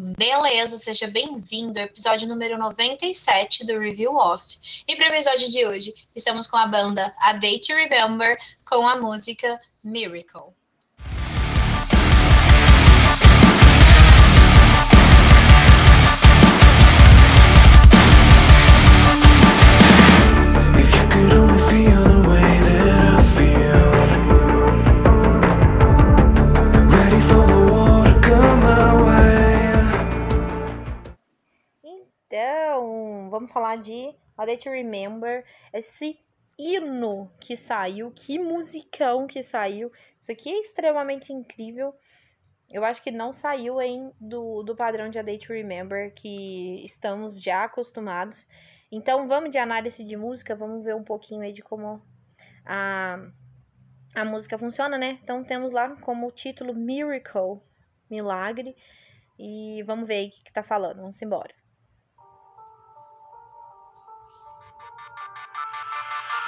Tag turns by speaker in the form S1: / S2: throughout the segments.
S1: Beleza, seja bem-vindo ao episódio número 97 do Review Off. E para o episódio de hoje, estamos com a banda A Day to Remember com a música Miracle.
S2: Falar de A Day to Remember, esse hino que saiu, que musicão que saiu. Isso aqui é extremamente incrível. Eu acho que não saiu em do, do padrão de A Day to Remember que estamos já acostumados. Então, vamos de análise de música, vamos ver um pouquinho aí de como a, a música funciona, né? Então, temos lá como título Miracle, Milagre. E vamos ver aí o que, que tá falando. Vamos embora.
S3: Thank you.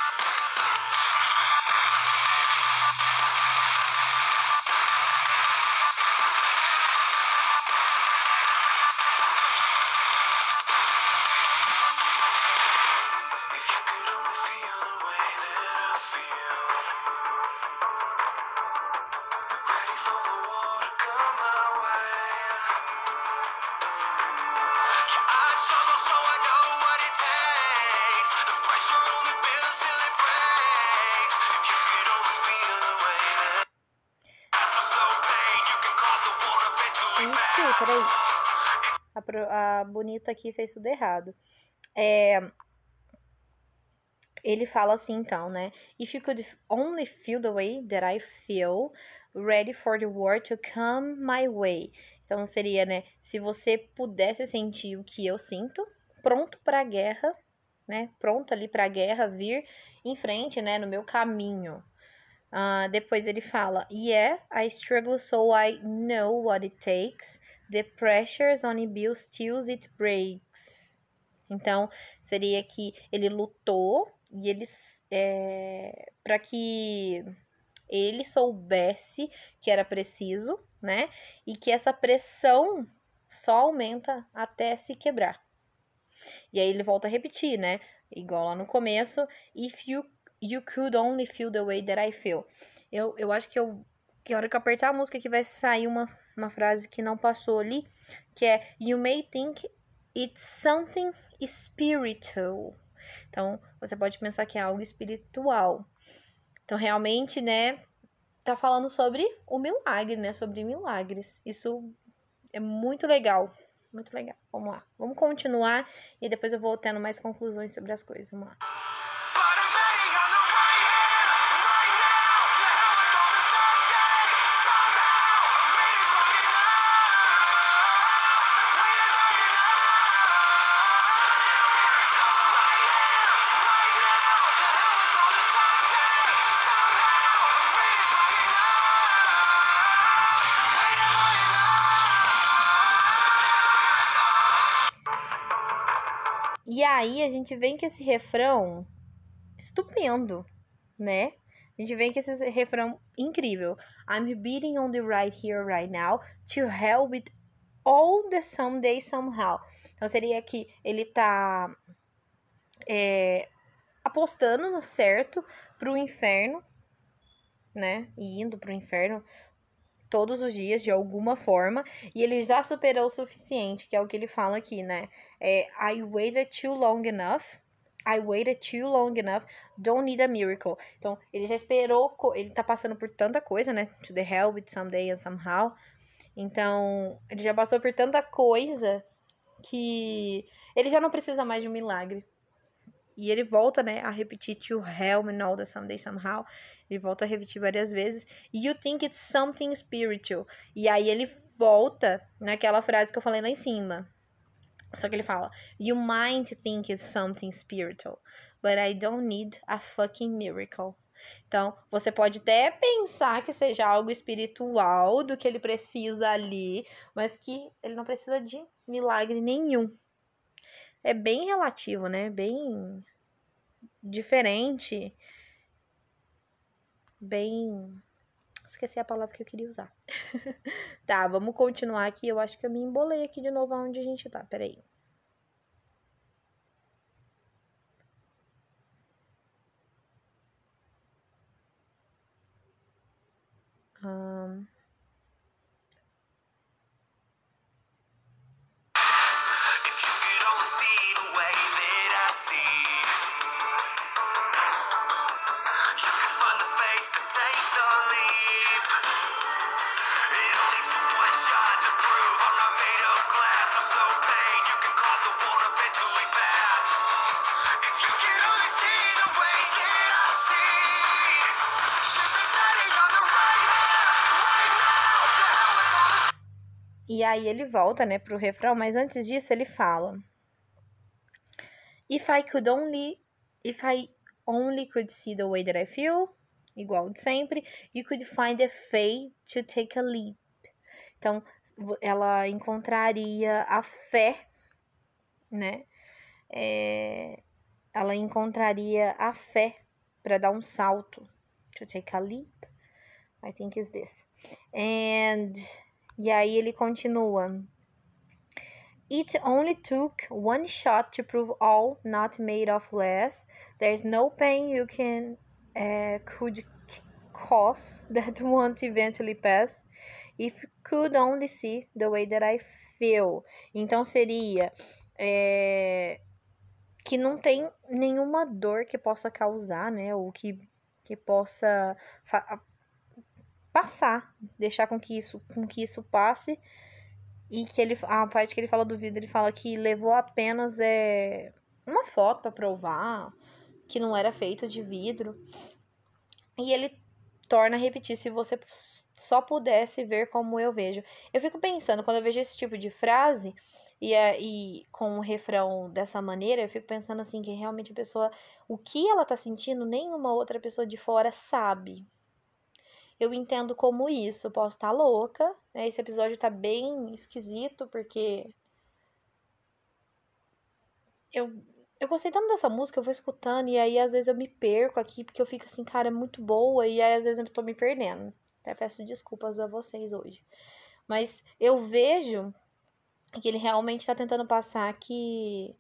S3: A,
S2: a bonita aqui fez tudo errado. É, ele fala assim, então, né? If you could only feel the way that I feel, ready for the war to come my way. Então seria, né? Se você pudesse sentir o que eu sinto, pronto pra guerra, né? Pronto ali pra guerra vir em frente, né? No meu caminho. Ah, depois ele fala, Yeah, I struggle so I know what it takes. The pressures on bills till it breaks. Então, seria que ele lutou e ele é, para que ele soubesse que era preciso, né? E que essa pressão só aumenta até se quebrar. E aí ele volta a repetir, né? Igual lá no começo, if you you could only feel the way that I feel. Eu, eu acho que eu que a hora que eu apertar a música que vai sair uma, uma frase que não passou ali, que é You may think it's something spiritual. Então, você pode pensar que é algo espiritual. Então, realmente, né, tá falando sobre o milagre, né, sobre milagres. Isso é muito legal, muito legal. Vamos lá. Vamos continuar e depois eu vou tendo mais conclusões sobre as coisas. Vamos lá. Aí a gente vem com esse refrão estupendo, né? A gente vem com esse refrão incrível. I'm beating on the right here, right now, to hell with all the someday somehow. Então seria que ele tá é, apostando no certo pro inferno, né? E indo pro inferno todos os dias de alguma forma, e ele já superou o suficiente, que é o que ele fala aqui, né? É, I waited too long enough. I waited too long enough. Don't need a miracle. Então, ele já esperou. Ele tá passando por tanta coisa, né? To the hell with someday and somehow. Então, ele já passou por tanta coisa que ele já não precisa mais de um milagre. E ele volta, né, a repetir to hell and all the someday somehow. Ele volta a repetir várias vezes. You think it's something spiritual. E aí ele volta naquela frase que eu falei lá em cima. Só que ele fala, You might think it's something spiritual, but I don't need a fucking miracle. Então, você pode até pensar que seja algo espiritual do que ele precisa ali, mas que ele não precisa de milagre nenhum. É bem relativo, né? Bem diferente. Bem Esqueci a palavra que eu queria usar. tá, vamos continuar aqui. Eu acho que eu me embolei aqui de novo onde a gente tá. Peraí. E aí ele volta, né, pro refrão, mas antes disso ele fala: If I could only if I only could see the way that I feel, igual de sempre, you could find a faith to take a leap. Então, ela encontraria a fé, né? É, ela encontraria a fé para dar um salto. To take a leap. I think is this. And e aí ele continua. It only took one shot to prove all not made of less. There's no pain you can uh, could cause that won't eventually pass. If you could only see the way that I feel. Então seria é, que não tem nenhuma dor que possa causar, né? Ou que, que possa passar, deixar com que isso, com que isso passe. E que ele, a parte que ele fala do vidro, ele fala que levou apenas é, uma foto para provar que não era feito de vidro. E ele torna a repetir, se você só pudesse ver como eu vejo. Eu fico pensando, quando eu vejo esse tipo de frase, e, é- e com o refrão dessa maneira, eu fico pensando assim, que realmente a pessoa, o que ela tá sentindo, nenhuma outra pessoa de fora sabe. Eu entendo como isso, eu posso estar louca, né? Esse episódio tá bem esquisito, porque eu, eu gostei tanto dessa música, eu vou escutando, e aí às vezes eu me perco aqui, porque eu fico assim, cara, é muito boa, e aí às vezes eu tô me perdendo. Até peço desculpas a vocês hoje. Mas eu vejo que ele realmente tá tentando passar que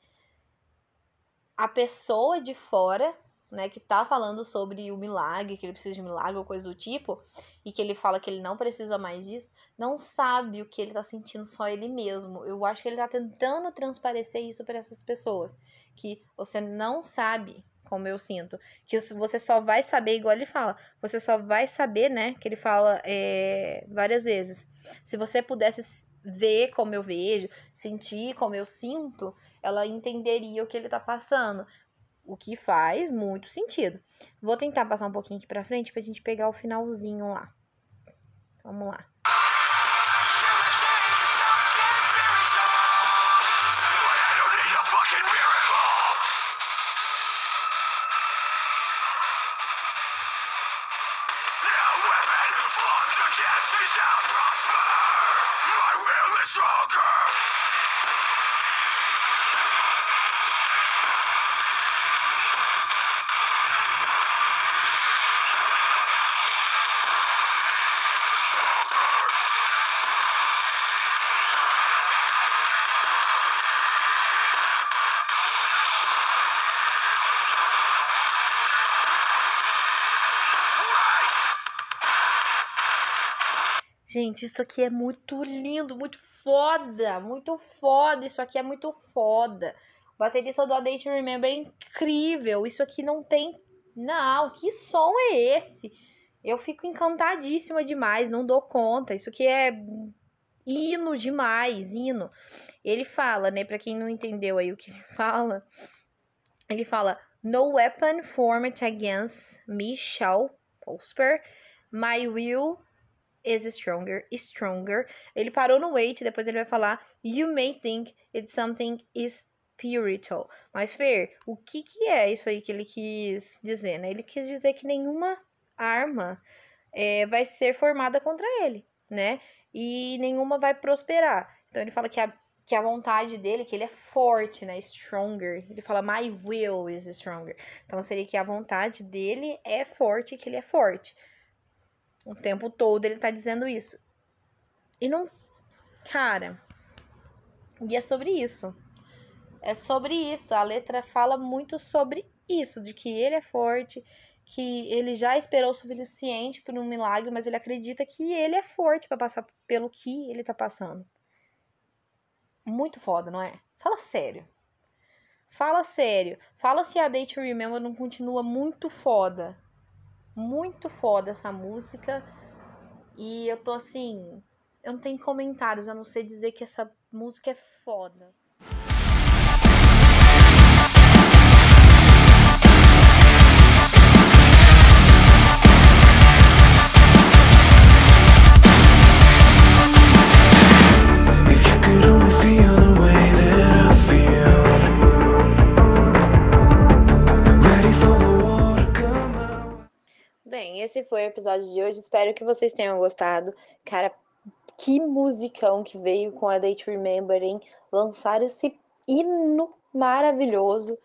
S2: a pessoa de fora, né, que tá falando sobre o milagre, que ele precisa de milagre ou coisa do tipo, e que ele fala que ele não precisa mais disso, não sabe o que ele tá sentindo só ele mesmo. Eu acho que ele tá tentando transparecer isso para essas pessoas, que você não sabe como eu sinto, que você só vai saber, igual ele fala, você só vai saber, né, que ele fala é, várias vezes. Se você pudesse ver como eu vejo, sentir como eu sinto, ela entenderia o que ele tá passando. O que faz muito sentido. Vou tentar passar um pouquinho aqui pra frente pra gente pegar o finalzinho lá. Vamos lá. Gente, isso aqui é muito lindo, muito foda, muito foda. Isso aqui é muito foda. O baterista do A Day to Remember é incrível. Isso aqui não tem. Não, que som é esse? Eu fico encantadíssima demais, não dou conta. Isso aqui é hino demais, hino. Ele fala, né, pra quem não entendeu aí o que ele fala, ele fala: No weapon formed against me shall prosper. My will is stronger, stronger. Ele parou no wait, depois ele vai falar You may think it's something spiritual. Mas, Fer, o que que é isso aí que ele quis dizer, né? Ele quis dizer que nenhuma arma é, vai ser formada contra ele, né? E nenhuma vai prosperar. Então, ele fala que a, que a vontade dele, que ele é forte, né? Stronger. Ele fala My will is stronger. Então, seria que a vontade dele é forte, que ele é forte. O tempo todo ele tá dizendo isso. E não. Cara. E é sobre isso. É sobre isso. A letra fala muito sobre isso, de que ele é forte, que ele já esperou o suficiente por um milagre, mas ele acredita que ele é forte para passar pelo que ele tá passando. Muito foda, não é? Fala sério. Fala sério. Fala se a Day to Remember não continua muito foda. Muito foda essa música. E eu tô assim. Eu não tenho comentários, eu não sei dizer que essa música é foda. Episódio de hoje. Espero que vocês tenham gostado. Cara, que musicão que veio com a Date Remember, hein? Lançar esse hino maravilhoso.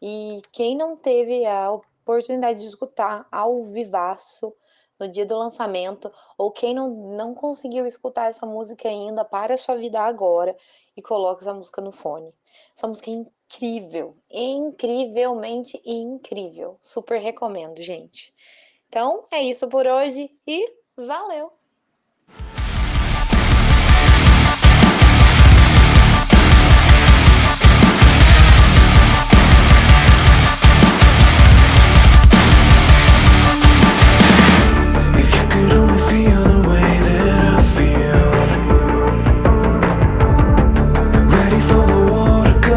S2: E quem não teve a oportunidade de escutar ao vivaço no dia do lançamento, ou quem não, não conseguiu escutar essa música ainda, para a sua vida agora e coloque essa música no fone. Essa música é incrível, incrivelmente incrível. Super recomendo, gente. Então, é isso por hoje e valeu!